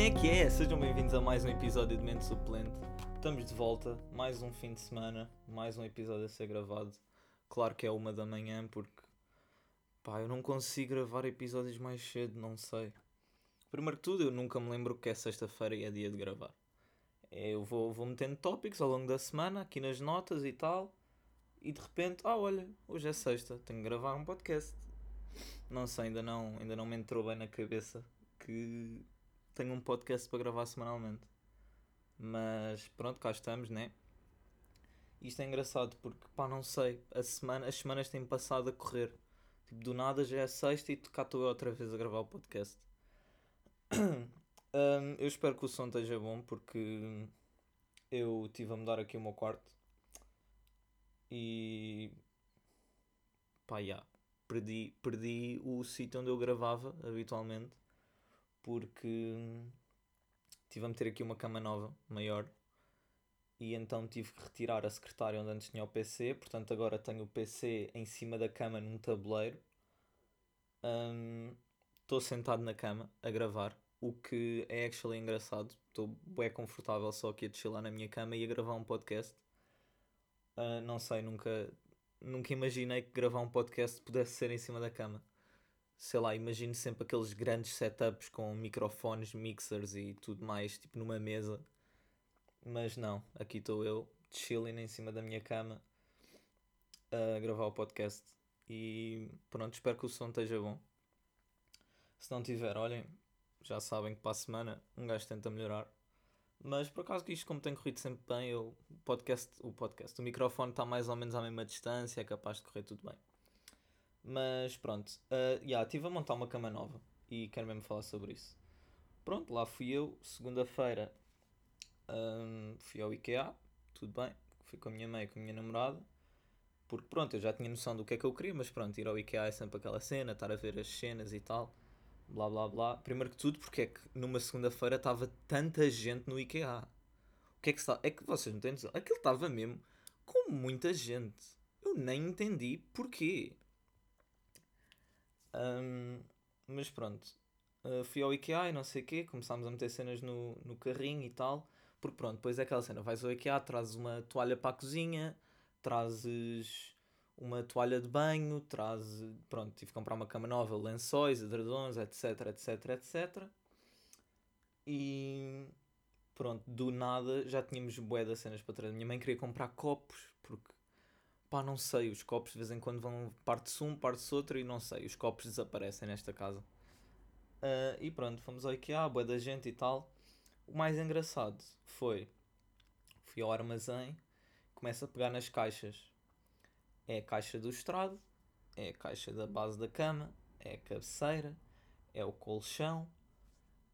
Como é que é? Sejam bem-vindos a mais um episódio de Mente Suplente. Estamos de volta, mais um fim de semana, mais um episódio a ser gravado. Claro que é uma da manhã, porque pá, eu não consigo gravar episódios mais cedo, não sei. Primeiro que tudo, eu nunca me lembro que é sexta-feira e é dia de gravar. Eu vou, vou metendo tópicos ao longo da semana, aqui nas notas e tal, e de repente, ah, olha, hoje é sexta, tenho que gravar um podcast. Não sei, ainda não, ainda não me entrou bem na cabeça que tenho um podcast para gravar semanalmente. Mas pronto, cá estamos, né? Isto é engraçado porque, pá, não sei, a semana, as semanas têm passado a correr. Tipo, do nada já é sexta e cá estou eu outra vez a gravar o podcast. Um, eu espero que o som esteja bom porque eu tive a mudar aqui o meu quarto e pá, yeah, perdi, perdi o sítio onde eu gravava habitualmente porque tive a meter aqui uma cama nova, maior, e então tive que retirar a secretária onde antes tinha o PC, portanto agora tenho o PC em cima da cama num tabuleiro. Estou um, sentado na cama a gravar o que é actually engraçado. Estou bem confortável só aqui a chilar na minha cama e a gravar um podcast. Uh, não sei, nunca, nunca imaginei que gravar um podcast pudesse ser em cima da cama. Sei lá, imagino sempre aqueles grandes setups com microfones, mixers e tudo mais, tipo numa mesa. Mas não, aqui estou eu, chilling em cima da minha cama a gravar o podcast. E pronto, espero que o som esteja bom. Se não tiver, olhem, já sabem que para a semana um gajo tenta melhorar. Mas por acaso que isto como tem corrido sempre bem, eu, o podcast, o podcast, o microfone está mais ou menos à mesma distância, é capaz de correr tudo bem. Mas pronto, uh, yeah, estive a montar uma cama nova e quero mesmo falar sobre isso. Pronto, lá fui eu, segunda-feira um, fui ao IKEA, tudo bem, fui com a minha mãe e com a minha namorada, porque pronto, eu já tinha noção do que é que eu queria, mas pronto, ir ao IKEA é sempre aquela cena, estar a ver as cenas e tal blá blá blá. Primeiro que tudo, porque é que numa segunda-feira estava tanta gente no IKEA? O que é que está? É que vocês não têm noção. Aquilo estava mesmo com muita gente. Eu nem entendi porquê. Um, mas pronto. Uh, fui ao IKEA e não sei o quê. Começámos a meter cenas no, no carrinho e tal. Porque pronto, depois é aquela cena. Vais ao IKEA, trazes uma toalha para a cozinha, trazes uma toalha de banho, traz, pronto, tive que comprar uma cama nova, lençóis, edredons, etc, etc, etc. E pronto, do nada já tínhamos bué das cenas para trás. Minha mãe queria comprar copos, porque pá, não sei, os copos de vez em quando vão parte-se um, parte-se outro e não sei, os copos desaparecem nesta casa. Uh, e pronto, fomos ao IKEA, bué da gente e tal. O mais engraçado foi, fui ao armazém, começo a pegar nas caixas é a caixa do estrado, é a caixa da base da cama, é a cabeceira, é o colchão.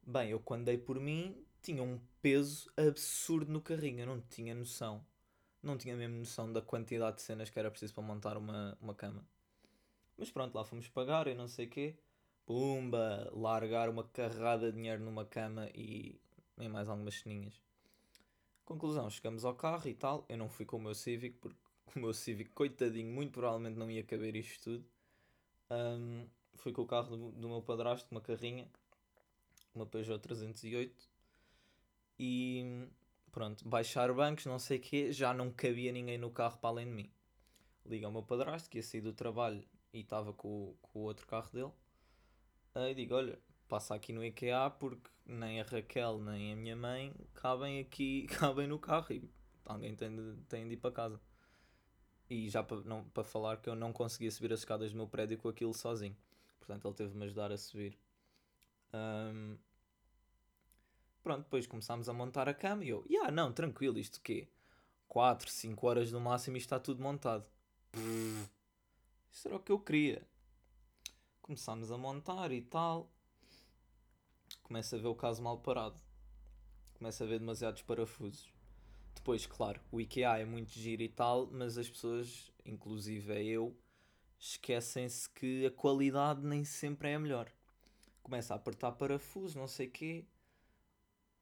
Bem, eu quando dei por mim tinha um peso absurdo no carrinho, eu não tinha noção. Não tinha mesmo noção da quantidade de cenas que era preciso para montar uma, uma cama. Mas pronto, lá fomos pagar e não sei o quê. Pumba! Largar uma carrada de dinheiro numa cama e nem mais algumas ceninhas. Conclusão, chegamos ao carro e tal. Eu não fui com o meu Civic porque o meu Civic, coitadinho, muito provavelmente não ia caber isto tudo. Um, fui com o carro do, do meu padrasto, uma carrinha, uma Peugeot 308. E pronto, baixar bancos, não sei o quê, já não cabia ninguém no carro para além de mim. Liga ao meu padrasto, que ia sair do trabalho e estava com, com o outro carro dele. Aí digo, olha, passa aqui no IKEA porque nem a Raquel nem a minha mãe cabem aqui, cabem no carro e alguém tem de, tem de ir para casa. E já para, não, para falar que eu não conseguia subir as escadas do meu prédio com aquilo sozinho. Portanto, ele teve-me ajudar a subir. Um, pronto, depois começámos a montar a cama e eu, yeah, não, tranquilo, isto quê? 4, 5 horas no máximo e está tudo montado. Isso era o que eu queria. Começámos a montar e tal. Começa a ver o caso mal parado. Começa a ver demasiados parafusos. Depois, claro, o IKEA é muito giro e tal, mas as pessoas, inclusive é eu, esquecem-se que a qualidade nem sempre é a melhor. Começa a apertar parafuso, não sei o quê.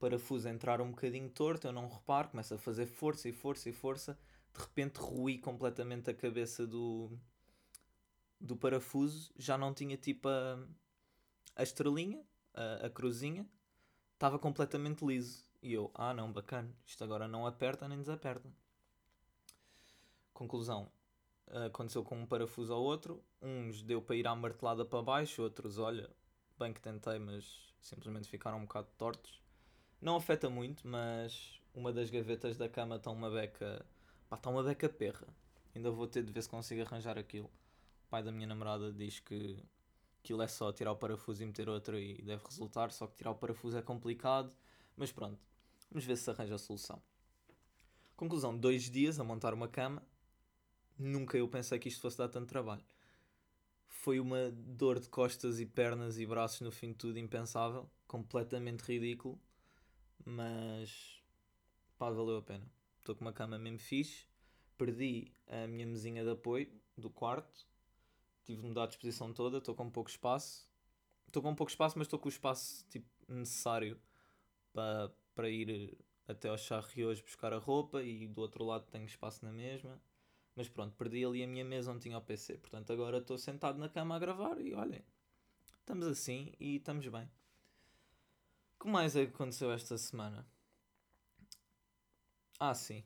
Parafuso entrar um bocadinho torto, eu não reparo, começa a fazer força e força e força. De repente ruí completamente a cabeça do, do parafuso. Já não tinha tipo a, a estrelinha, a, a cruzinha. estava completamente liso. E eu, ah não, bacana, isto agora não aperta nem desaperta. Conclusão, aconteceu com um parafuso ao outro. Uns deu para ir à martelada para baixo, outros, olha, bem que tentei, mas simplesmente ficaram um bocado tortos. Não afeta muito, mas uma das gavetas da cama está uma beca. Pá, está uma beca perra. Ainda vou ter de ver se consigo arranjar aquilo. O pai da minha namorada diz que aquilo é só tirar o parafuso e meter outro e deve resultar, só que tirar o parafuso é complicado. Mas pronto, vamos ver se arranja a solução. Conclusão, dois dias a montar uma cama. Nunca eu pensei que isto fosse dar tanto trabalho. Foi uma dor de costas e pernas e braços no fim de tudo impensável. Completamente ridículo. Mas pá, valeu a pena. Estou com uma cama mesmo fixe. Perdi a minha mesinha de apoio do quarto. Tive de mudar a disposição toda. Estou com pouco espaço. Estou com pouco espaço, mas estou com o espaço tipo, necessário para, para ir até ao charre hoje buscar a roupa. E do outro lado tenho espaço na mesma. Mas pronto, perdi ali a minha mesa onde tinha o PC. Portanto, agora estou sentado na cama a gravar e olhem, estamos assim e estamos bem. Que mais é que aconteceu esta semana? Ah, sim.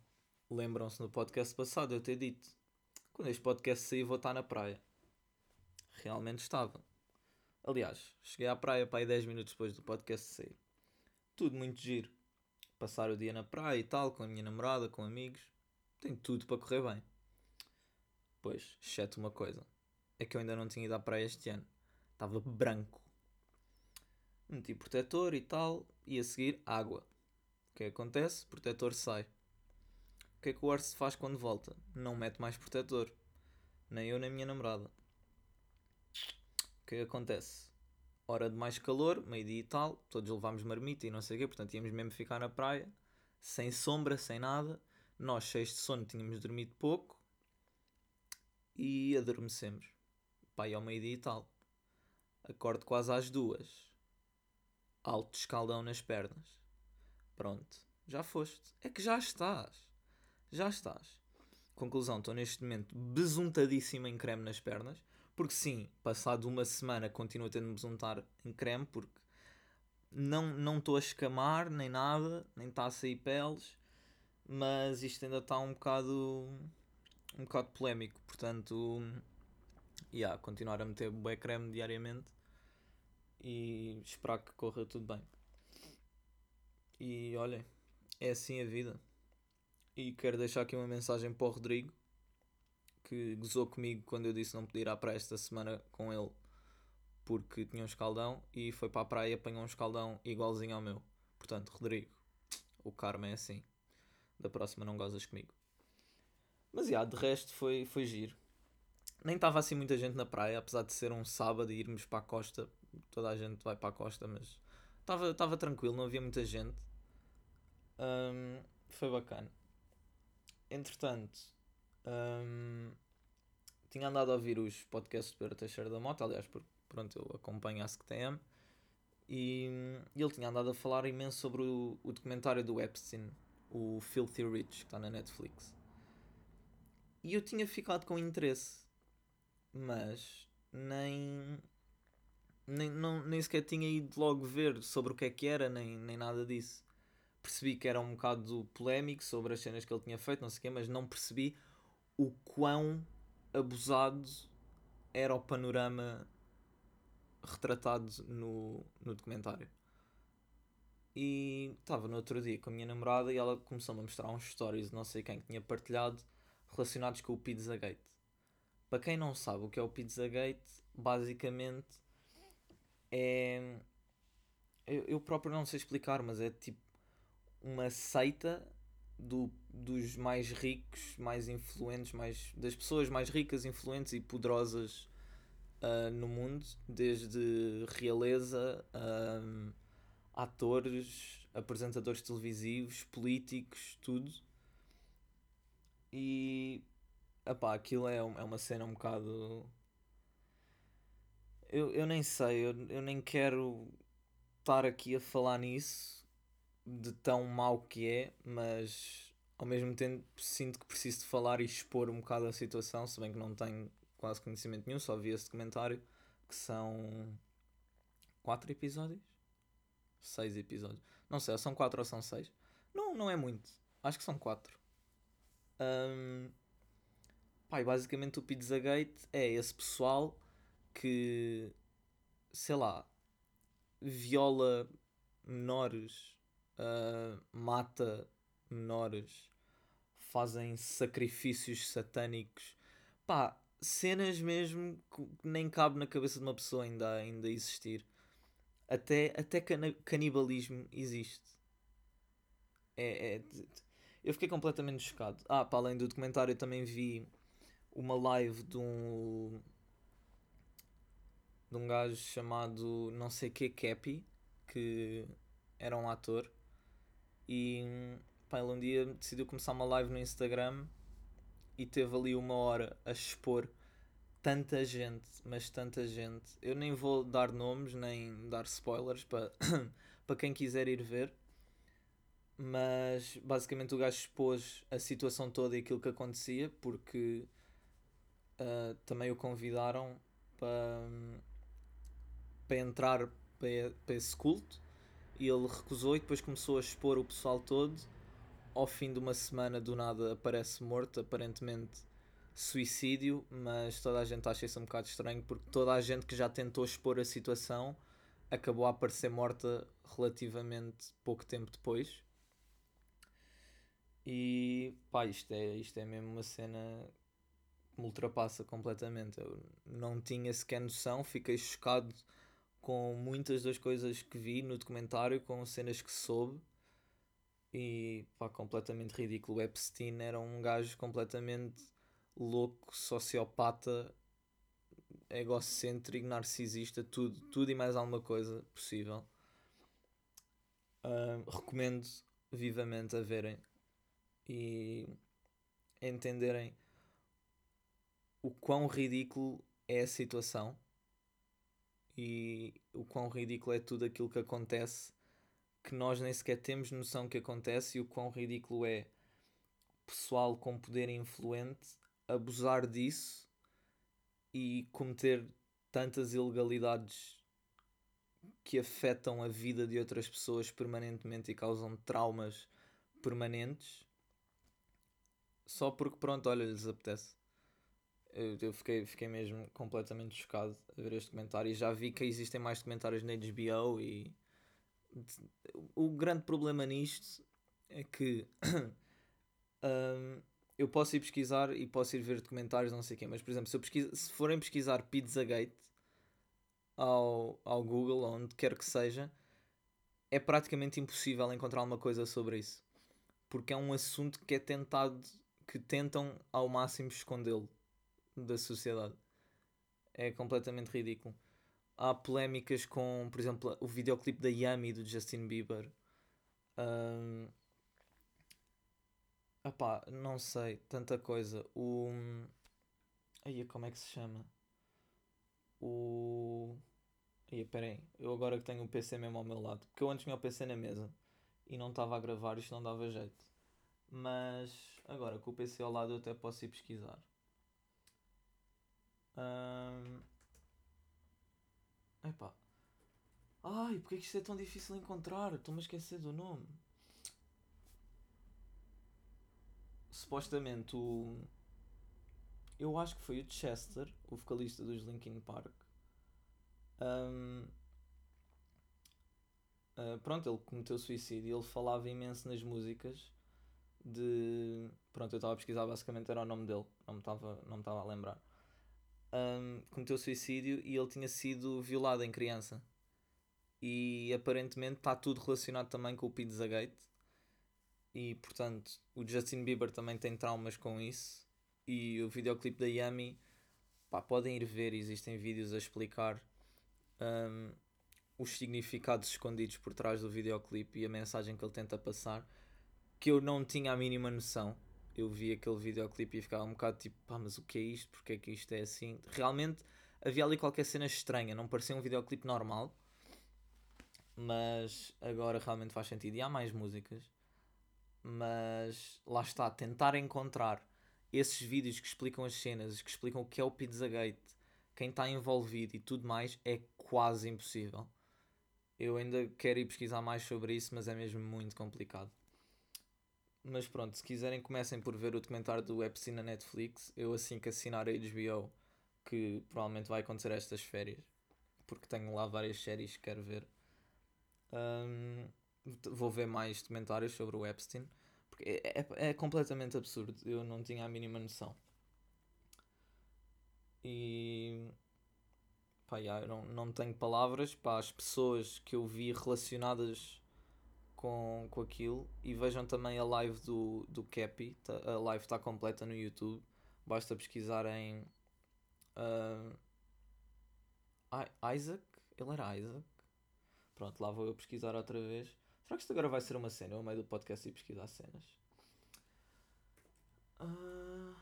Lembram-se no podcast passado eu ter dito: quando este podcast sair, vou estar na praia. Realmente estava. Aliás, cheguei à praia para aí 10 minutos depois do podcast sair. Tudo muito giro. Passar o dia na praia e tal, com a minha namorada, com amigos. Tem tudo para correr bem. Pois, exceto uma coisa. É que eu ainda não tinha ido à praia este ano. Estava branco. Meti protetor e tal. E a seguir, água. O que acontece? O protetor sai. O que é que o Orso faz quando volta? Não mete mais protetor. Nem eu nem minha namorada. O que acontece? Hora de mais calor, meio-dia e tal, todos levámos marmita e não sei o quê, portanto íamos mesmo ficar na praia, sem sombra, sem nada. Nós, cheios de sono, tínhamos dormido pouco e adormecemos. Pai, ao meio-dia e tal. Acordo quase às duas. Alto escaldão nas pernas. Pronto, já foste. É que já estás. Já estás. Conclusão, estou neste momento besuntadíssimo em creme nas pernas. Porque sim, passado uma semana continuo ter de besuntar em creme porque não estou a escamar nem nada, nem está a sair peles, mas isto ainda está um bocado um bocado polémico, portanto, yeah, continuar a meter bué creme diariamente e esperar que corra tudo bem. E olhem, é assim a vida. E quero deixar aqui uma mensagem para o Rodrigo, que gozou comigo quando eu disse não podia ir à praia esta semana com ele porque tinha um escaldão e foi para a praia e apanhou um escaldão igualzinho ao meu. Portanto, Rodrigo, o karma é assim. Da próxima não gozas comigo. Mas, já, de resto foi, foi giro. Nem estava assim muita gente na praia, apesar de ser um sábado e irmos para a costa. Toda a gente vai para a costa, mas estava tranquilo, não havia muita gente. Um, foi bacana. Entretanto, um, tinha andado a ouvir os podcasts do Pedro Teixeira da Mota, aliás, porque pronto, eu acompanho a SCTM. E, e ele tinha andado a falar imenso sobre o, o documentário do Epstein, o Filthy Rich, que está na Netflix. E eu tinha ficado com interesse, mas nem, nem, não, nem sequer tinha ido logo ver sobre o que é que era, nem, nem nada disso. Percebi que era um bocado polémico sobre as cenas que ele tinha feito, não sei o quê, mas não percebi o quão abusado era o panorama retratado no, no documentário. E estava no outro dia com a minha namorada e ela começou-me a mostrar uns stories, não sei quem que tinha partilhado, relacionados com o Pizzagate. Para quem não sabe o que é o Pizzagate, basicamente é. Eu, eu próprio não sei explicar, mas é tipo uma seita do, dos mais ricos, mais influentes, mais, das pessoas mais ricas, influentes e poderosas uh, no mundo, desde realeza, um, atores, apresentadores televisivos, políticos, tudo. E epá, aquilo é, é uma cena um bocado. Eu, eu nem sei, eu, eu nem quero estar aqui a falar nisso de tão mau que é, mas ao mesmo tempo sinto que preciso de falar e expor um bocado a situação, se bem que não tenho quase conhecimento nenhum, só vi esse documentário, que são quatro episódios. seis episódios. Não sei, são quatro ou são seis. Não, não é muito. Acho que são quatro. Um, pá, basicamente o Pizzagate é esse pessoal que, sei lá, viola menores, uh, mata menores, fazem sacrifícios satânicos. Pá, cenas mesmo que nem cabe na cabeça de uma pessoa ainda, ainda existir. Até, até canibalismo existe. É, é, eu fiquei completamente chocado. Ah, para além do documentário, também vi uma live de um. De um gajo chamado não sei que Cappy, que era um ator. E pá, ele um dia decidiu começar uma live no Instagram e teve ali uma hora a expor tanta gente, mas tanta gente. Eu nem vou dar nomes nem dar spoilers para, quem quiser ir ver. Mas basicamente o gajo expôs a situação toda e aquilo que acontecia porque uh, também o convidaram para, para entrar para, para esse culto e ele recusou e depois começou a expor o pessoal todo. Ao fim de uma semana, do nada aparece morto, aparentemente suicídio, mas toda a gente acha isso um bocado estranho porque toda a gente que já tentou expor a situação acabou a aparecer morta relativamente pouco tempo depois. E pá, isto é, isto é mesmo uma cena que me ultrapassa completamente. Eu não tinha sequer noção, fiquei chocado com muitas das coisas que vi no documentário, com cenas que soube. E pá, completamente ridículo. O Epstein era um gajo completamente louco, sociopata, egocêntrico, narcisista, tudo, tudo e mais alguma coisa possível. Uh, recomendo vivamente a verem e entenderem o quão ridículo é a situação e o quão ridículo é tudo aquilo que acontece que nós nem sequer temos noção que acontece e o quão ridículo é pessoal com poder influente abusar disso e cometer tantas ilegalidades que afetam a vida de outras pessoas permanentemente e causam traumas permanentes só porque pronto, olha, lhes apetece. Eu, eu fiquei, fiquei mesmo completamente chocado a ver este comentário e já vi que existem mais documentários na HBO e o grande problema nisto é que um, eu posso ir pesquisar e posso ir ver documentários, não sei o quê, mas por exemplo, se, eu pesquisa, se forem pesquisar Pizzagate ao, ao Google, onde quer que seja, é praticamente impossível encontrar alguma coisa sobre isso. Porque é um assunto que é tentado, que tentam ao máximo escondê-lo da sociedade. É completamente ridículo. Há polémicas com, por exemplo, o videoclipe da Yami do Justin Bieber. Um, Epá, não sei, tanta coisa. O. Aí, como é que se chama? O. Aí, peraí, eu agora que tenho o PC mesmo ao meu lado, porque eu antes tinha o PC na mesa e não estava a gravar, isto não dava jeito. Mas agora com o PC ao lado eu até posso ir pesquisar. Um... Epá. Ai, porque é que isto é tão difícil de encontrar? Estou-me a esquecer do nome. supostamente o. Eu acho que foi o Chester, o vocalista dos Linkin Park. Um, uh, ah, pronto, ele cometeu suicídio. Ele falava imenso nas músicas de. Pronto, eu estava a pesquisar, basicamente era o nome dele, não me estava a lembrar. Um, cometeu suicídio e ele tinha sido violado em criança. E aparentemente está tudo relacionado também com o Pizzagate. E portanto o Justin Bieber também tem traumas com isso. E o videoclipe da Yami pá, podem ir ver, existem vídeos a explicar um, os significados escondidos por trás do videoclipe e a mensagem que ele tenta passar que eu não tinha a mínima noção eu vi aquele videoclipe e ficava um bocado tipo, pá, mas o que é isto? Porque é que isto é assim? Realmente havia ali qualquer cena estranha, não parecia um videoclipe normal, mas agora realmente faz sentido. E há mais músicas mas lá está, tentar encontrar esses vídeos que explicam as cenas, que explicam o que é o Pizzagate, quem está envolvido e tudo mais, é quase impossível. Eu ainda quero ir pesquisar mais sobre isso, mas é mesmo muito complicado. Mas pronto, se quiserem, comecem por ver o documentário do Epstein na Netflix. Eu, assim que assinar a HBO, que provavelmente vai acontecer estas férias, porque tenho lá várias séries que quero ver, um, vou ver mais documentários sobre o Epstein. Porque é, é, é completamente absurdo. Eu não tinha a mínima noção. E pá, eu não, não tenho palavras para as pessoas que eu vi relacionadas com, com aquilo e vejam também a live do, do Cappy, tá, a live está completa no YouTube, basta pesquisar em uh, Isaac, ele era Isaac, pronto, lá vou eu pesquisar outra vez. Será que isto agora vai ser uma cena? Eu, meio do podcast, e pesquisar cenas. Uh,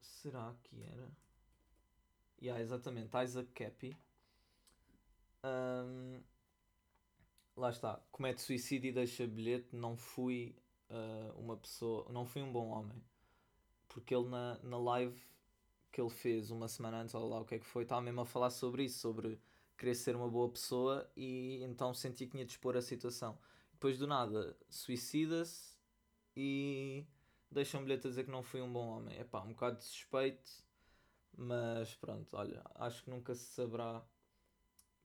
será que era? Yeah, exatamente, Isaac Cappy. Um, lá está, comete suicídio e deixa bilhete, não fui uh, uma pessoa, não fui um bom homem. Porque ele na, na live que ele fez uma semana antes, ou lá o que é que foi, estava mesmo a falar sobre isso, sobre querer ser uma boa pessoa e então senti que tinha de expor a situação. Depois do nada, suicida-se e deixa um bilhete a dizer que não fui um bom homem. É pá, um bocado de suspeito, mas pronto, olha, acho que nunca se saberá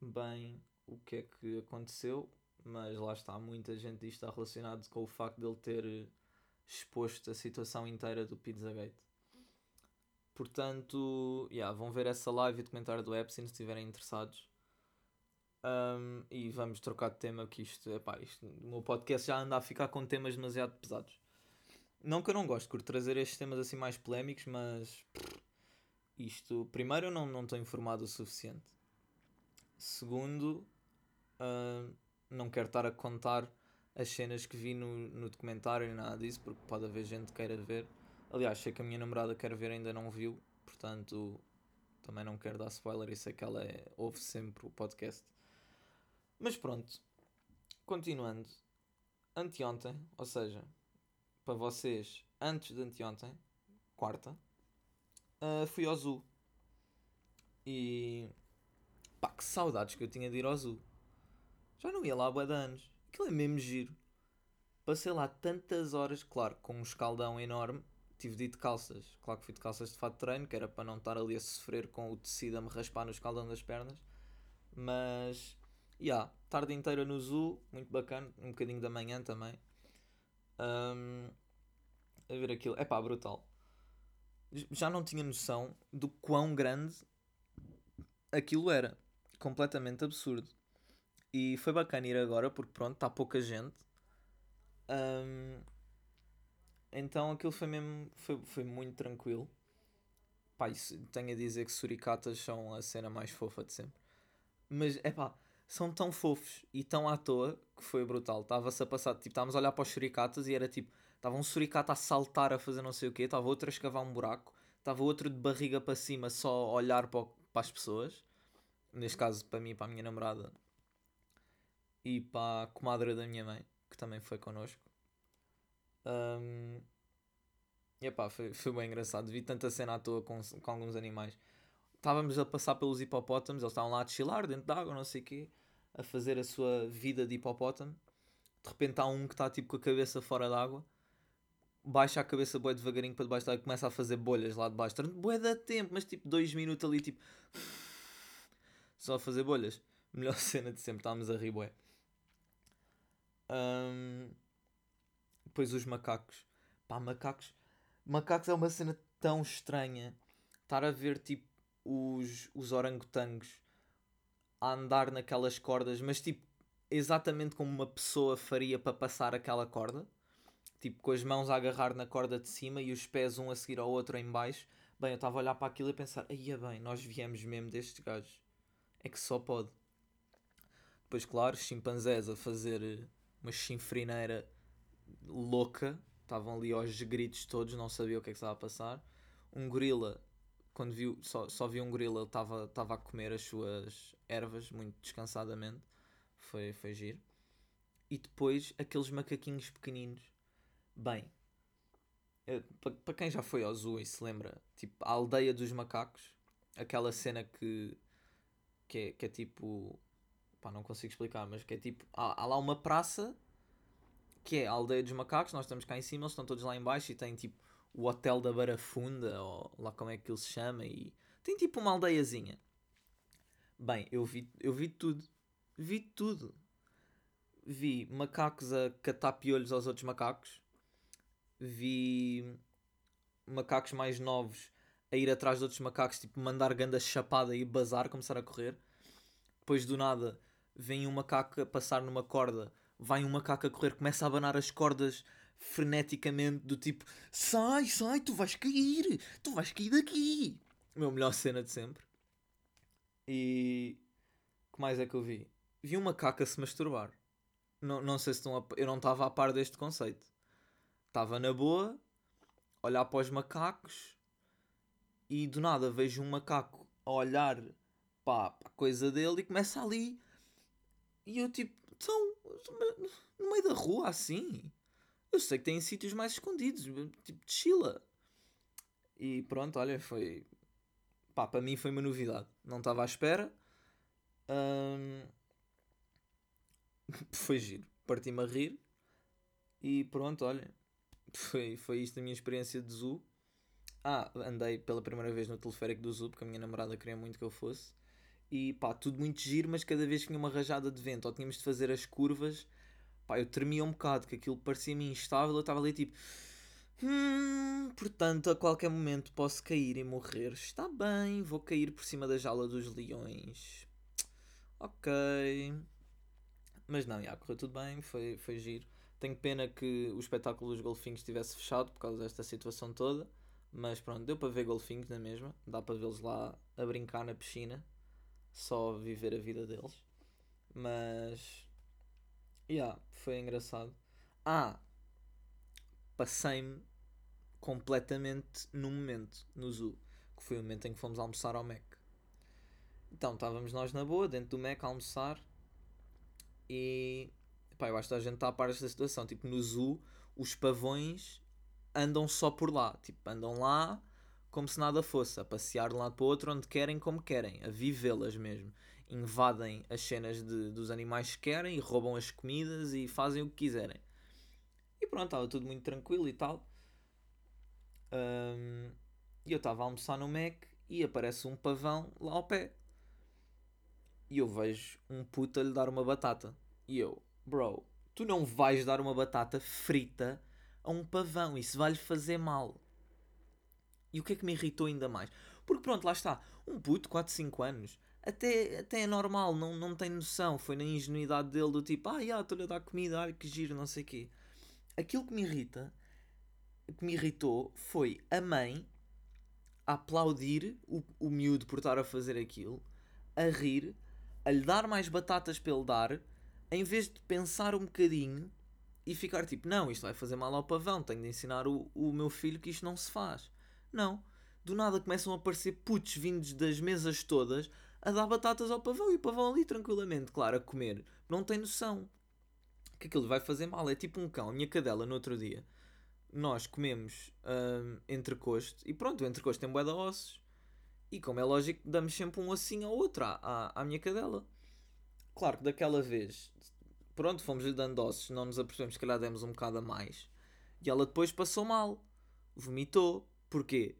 bem o que é que aconteceu mas lá está, muita gente diz está relacionado com o facto de ele ter eh, exposto a situação inteira do Pizzagate. Portanto, yeah, vão ver essa live e documentário do Epstein se estiverem interessados. Um, e vamos trocar de tema, que isto, epá, isto, o meu podcast já anda a ficar com temas demasiado pesados. Não que eu não gosto de trazer estes temas assim mais polémicos, mas pff, isto, primeiro, eu não, não estou informado o suficiente. Segundo, uh, não quero estar a contar as cenas que vi no, no documentário nem nada disso, porque pode haver gente que queira ver. Aliás, sei que a minha namorada quer ver ainda não viu, portanto também não quero dar spoiler e sei que ela é, ouve sempre o podcast. Mas pronto, continuando. Anteontem, ou seja, para vocês, antes de anteontem, quarta, uh, fui ao Zoo. E pá, que saudades que eu tinha de ir ao Zoo. Já não ia lá há bué anos. Aquilo é mesmo giro. Passei lá tantas horas, claro, com um escaldão enorme. Tive de ir de calças. Claro que fui de calças de fato de treino, que era para não estar ali a sofrer com o tecido a me raspar no escaldão das pernas. Mas, já, yeah, tarde inteira no zoo, muito bacana. Um bocadinho da manhã também. Um, a ver aquilo. É pá, brutal. Já não tinha noção do quão grande aquilo era. Completamente absurdo. E foi bacana ir agora porque pronto, está pouca gente. Um, então aquilo foi mesmo. Foi, foi muito tranquilo. Pá, tenho a dizer que suricatas são a cena mais fofa de sempre. Mas é pá, são tão fofos e tão à toa que foi brutal. Estava-se a passar, tipo, estávamos a olhar para os suricatas e era tipo, estava um suricata a saltar a fazer não sei o quê, estava outro a escavar um buraco, estava outro de barriga para cima só a olhar para, para as pessoas. Neste caso, para mim e para a minha namorada, e para a comadre da minha mãe, que também foi connosco. Um, e epá, foi, foi bem engraçado. Vi tanta cena à toa com, com alguns animais. Estávamos a passar pelos hipopótamos, eles estavam lá a chilar dentro d'água, não sei o quê, a fazer a sua vida de hipopótamo. De repente há um que está tipo com a cabeça fora d'água, baixa a cabeça boi devagarinho para debaixo d'água e começa a fazer bolhas lá debaixo. Bué da tempo, mas tipo dois minutos ali, tipo. Só a fazer bolhas. Melhor cena de sempre, estávamos a rir bué. Um, depois os macacos. Pá, macacos. Macacos é uma cena tão estranha. Estar a ver tipo os, os orangotangos a andar naquelas cordas, mas tipo exatamente como uma pessoa faria para passar aquela corda. Tipo, com as mãos a agarrar na corda de cima e os pés um a seguir ao outro em baixo. Bem, eu estava a olhar para aquilo e a pensar, aí é bem, nós viemos mesmo destes gajos. É que só pode. Depois, claro, chimpanzés a fazer uma chinfrineira louca. Estavam ali aos gritos todos, não sabia o que é que estava a passar. Um gorila, quando viu, só, só viu um gorila, ele estava, estava a comer as suas ervas muito descansadamente. Foi, foi giro. E depois aqueles macaquinhos pequeninos. Bem, para quem já foi ao zoo e se lembra, tipo, a aldeia dos macacos, aquela cena que, que, é, que é tipo pá, não consigo explicar, mas que é tipo, há, há lá uma praça que é a aldeia dos macacos, nós estamos cá em cima, eles estão todos lá em baixo e tem tipo o hotel da Barafunda, ou lá como é que ele se chama, e tem tipo uma aldeiazinha. Bem, eu vi, eu vi tudo. Vi tudo. Vi macacos a catar piolhos aos outros macacos. Vi macacos mais novos a ir atrás de outros macacos, tipo, mandar ganda chapada e bazar, começar a correr. Depois do nada, vem um macaco a passar numa corda, vai um macaco a correr, começa a abanar as cordas freneticamente, do tipo: sai, sai, tu vais cair, tu vais cair daqui. Meu melhor cena de sempre. E. Que mais é que eu vi? Vi um macaco a se masturbar. Não, não sei se estão a... Eu não estava a par deste conceito. Estava na boa, olhar para os macacos e do nada vejo um macaco a olhar para a coisa dele e começa ali. E eu tipo, então, no meio da rua assim. Eu sei que tem sítios mais escondidos, tipo Chila. E pronto, olha, foi. Pá, para mim foi uma novidade. Não estava à espera. Foi giro. Parti-me a rir. E pronto, olha. Foi, foi isto a minha experiência de zoo. Ah, andei pela primeira vez no teleférico do zoo, porque a minha namorada queria muito que eu fosse. E pá, tudo muito giro, mas cada vez que tinha uma rajada de vento ou tínhamos de fazer as curvas, pá, eu tremia um bocado, que aquilo parecia-me instável. Eu estava ali tipo, hum, portanto, a qualquer momento posso cair e morrer. Está bem, vou cair por cima da jaula dos leões. Ok. Mas não, já correu tudo bem, foi, foi giro. Tenho pena que o espetáculo dos golfinhos estivesse fechado por causa desta situação toda. Mas pronto, deu para ver golfinhos na mesma. Dá para vê-los lá a brincar na piscina. Só viver a vida deles. Mas. Yeah, foi engraçado. Ah! Passei-me completamente num momento no zoo. Que foi o momento em que fomos almoçar ao Mac. Então estávamos nós na boa, dentro do Mac, a almoçar. E. Pá, eu acho que a gente está a par desta situação. Tipo, no zoo, os pavões andam só por lá. Tipo, andam lá como se nada fosse, a passear de um lado para o outro onde querem, como querem, a vivê-las mesmo. Invadem as cenas de, dos animais que querem e roubam as comidas e fazem o que quiserem. E pronto, estava tudo muito tranquilo e tal. Um, e eu estava a almoçar no Mac e aparece um pavão lá ao pé. E eu vejo um puto a lhe dar uma batata. E eu, bro, tu não vais dar uma batata frita a um pavão. Isso vai-lhe fazer mal. E o que é que me irritou ainda mais? Porque pronto, lá está. Um puto, 4, 5 anos, até, até é normal, não, não tem noção. Foi na ingenuidade dele do tipo, ah, estou-lhe a dar comida, ai que giro, não sei o quê. Aquilo que me irrita, que me irritou, foi a mãe a aplaudir o, o miúdo por estar a fazer aquilo, a rir, a lhe dar mais batatas ele dar, em vez de pensar um bocadinho e ficar tipo, não, isto vai fazer mal ao pavão, tenho de ensinar o, o meu filho que isto não se faz. Não. Do nada começam a aparecer putos vindos das mesas todas a dar batatas ao pavão e o pavão ali tranquilamente, claro, a comer. Não tem noção que aquilo vai fazer mal. É tipo um cão. Minha cadela, no outro dia, nós comemos hum, entrecosto e pronto, o entrecosto tem bué de ossos. E como é lógico, damos sempre um ossinho ao outro à, à, à minha cadela. Claro que daquela vez pronto, fomos-lhe dando ossos, não nos apercebemos, se calhar demos um bocado a mais. E ela depois passou mal, vomitou. Porquê?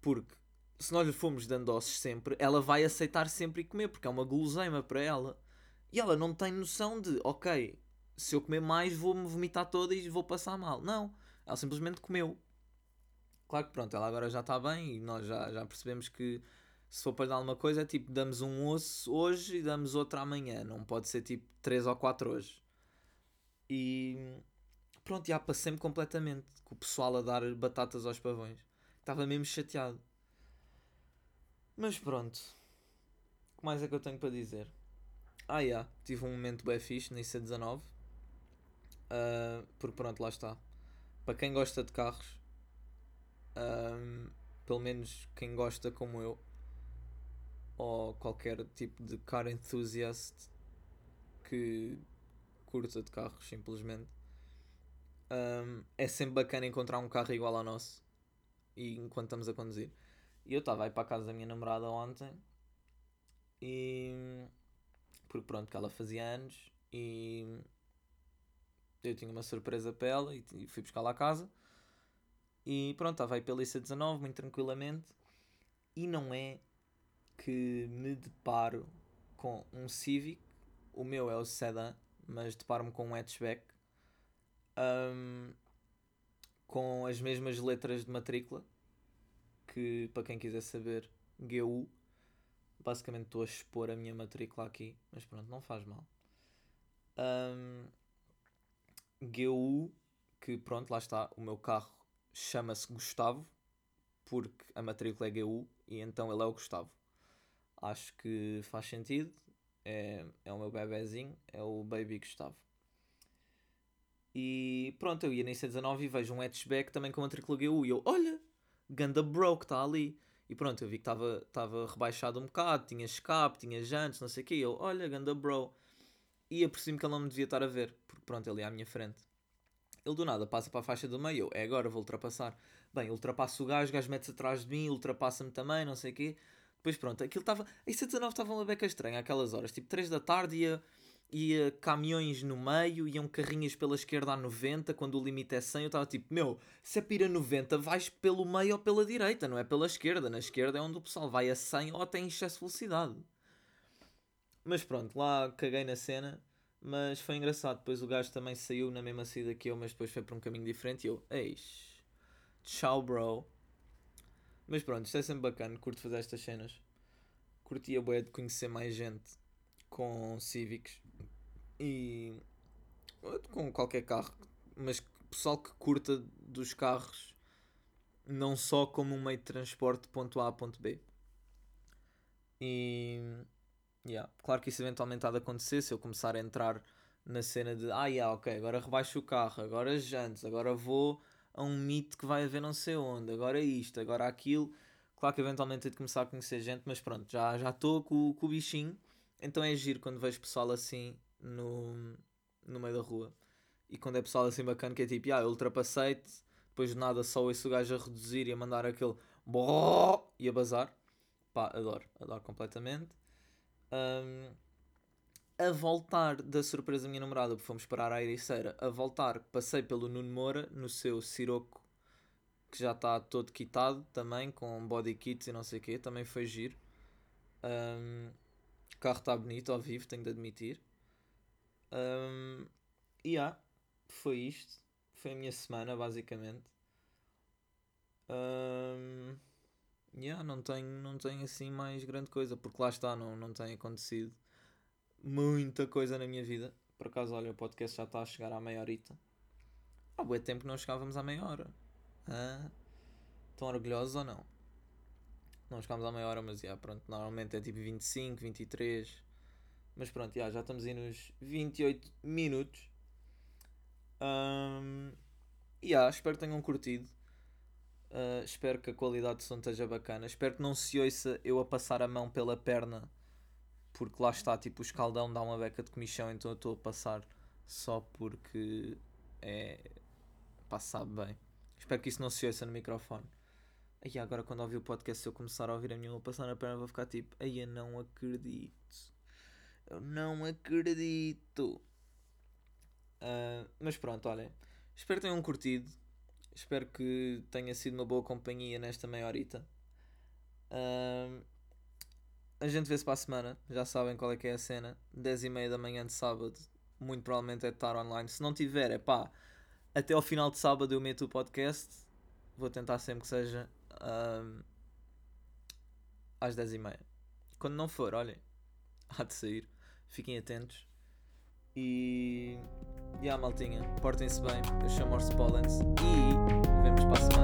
Porque se nós lhe formos dando ossos sempre, ela vai aceitar sempre e comer, porque é uma guloseima para ela. E ela não tem noção de, ok, se eu comer mais vou-me vomitar toda e vou passar mal. Não, ela simplesmente comeu. Claro que pronto, ela agora já está bem e nós já, já percebemos que se for para dar alguma coisa, é tipo, damos um osso hoje e damos outro amanhã. Não pode ser tipo 3 ou 4 hoje. E pronto, já passei-me completamente com o pessoal a dar batatas aos pavões. Estava mesmo chateado. Mas pronto. O que mais é que eu tenho para dizer? Ah. Yeah, tive um momento bem fixe na IC19. Uh, ah, porque pronto, lá está. Para quem gosta de carros, um, pelo menos quem gosta como eu, ou qualquer tipo de car enthusiast que curta de carros simplesmente um, é sempre bacana encontrar um carro igual ao nosso e enquanto estamos a conduzir e eu estava aí para a casa da minha namorada ontem e porque pronto, que ela fazia anos e eu tinha uma surpresa para ela e, fui buscar lá a casa. E pronto, estava aí pela IC19, muito tranquilamente. E não é que me deparo com um Civic, o meu é o Sedan, mas deparo-me com um hatchback um, com as mesmas letras de matrícula que, para quem quiser saber, GU. Basicamente estou a expor a minha matrícula aqui, mas pronto, não faz mal. Um, GU, que pronto, lá está, o meu carro chama-se Gustavo, porque a matrícula é GU e então ele é o Gustavo. Acho que faz sentido, é, é o meu bebezinho, é o Baby Gustavo. E pronto, eu ia na IC19 e vejo um hatchback também com a matrícula GU e eu, olha, ganda bro que está ali. E pronto, eu vi que estava rebaixado um bocado, tinha escape, tinha jantes, não sei o quê. E eu, olha, ganda bro. E apercebi-me que ele não me devia estar a ver, porque pronto, ele ia à minha frente. Ele do nada passa para a faixa do meio, eu, é agora, vou ultrapassar. Bem, ultrapassa o gajo, o gajo mete-se atrás de mim, ultrapassa-me também, não sei o quê. Depois pronto, aquilo estava. A IC19 estava uma beca estranha aquelas horas, tipo 3 da tarde ia, ia caminhões no meio, iam carrinhas pela esquerda a 90, quando o limite é 100, eu estava tipo, meu, se é pira 90, vais pelo meio ou pela direita, não é pela esquerda. Na esquerda é onde o pessoal vai a 100 ou tem excesso de velocidade. Mas pronto, lá caguei na cena mas foi engraçado. Depois o gajo também saiu na mesma saída que eu, mas depois foi para um caminho diferente. E eu, eis, tchau, bro. Mas pronto, isto é sempre bacana. Curto fazer estas cenas. Curtia boé de conhecer mais gente com Civics e com qualquer carro, mas pessoal que curta dos carros não só como um meio de transporte ponto A a ponto B. E Yeah. Claro que isso eventualmente há de acontecer se eu começar a entrar na cena de ah, yeah, ok, agora rebaixo o carro, agora jantes, agora vou a um meet que vai haver não sei onde, agora isto, agora aquilo. Claro que eventualmente hei de começar a conhecer gente, mas pronto, já estou com, com o bichinho. Então é giro quando vejo pessoal assim no, no meio da rua. E quando é pessoal assim bacana que é tipo, ah, eu ultrapassei-te, depois de nada só o gajo a reduzir e a mandar aquele e a bazar. Pá, adoro, adoro completamente. Um, a voltar da surpresa da minha namorada, porque fomos parar à Ericeira, a voltar, passei pelo Nuno Moura no seu Siroco, que já está todo quitado também, com body kits e não sei o quê, também foi giro. Um, o carro está bonito ao vivo, tenho de admitir. Um, e yeah, foi isto. Foi a minha semana, basicamente. Um, Yeah, não tenho, não tenho assim mais grande coisa, porque lá está, não, não tem acontecido muita coisa na minha vida. Por acaso, olha, o podcast já está a chegar à meia horita. Há bué tempo que não chegávamos à meia hora. Hã? Estão orgulhosos ou não? Não chegámos à meia hora, mas yeah, pronto, normalmente é tipo 25, 23. Mas pronto, yeah, já estamos aí nos 28 minutos. Um, yeah, espero que tenham curtido. Uh, espero que a qualidade de som esteja bacana. Espero que não se ouça eu a passar a mão pela perna, porque lá está, tipo, o escaldão dá uma beca de comichão, então eu estou a passar só porque é. sabe bem. Espero que isso não se ouça no microfone. Aí agora quando ouvir o podcast, se eu começar a ouvir a minha mão passar na perna, vou ficar tipo, aí eu não acredito. Eu não acredito. Uh, mas pronto, olhem. Espero que tenham curtido. Espero que tenha sido uma boa companhia nesta meia horita. Uh, a gente vê-se para a semana. Já sabem qual é que é a cena. 10 e meia da manhã de sábado. Muito provavelmente é de estar online. Se não tiver, é pá. Até ao final de sábado eu meto o podcast. Vou tentar sempre que seja uh, às 10 e meia. Quando não for, olhem, há de sair. Fiquem atentos. E. E yeah, maltinha, portem-se bem. Eu chamo-os Pollens e vemos para a semana.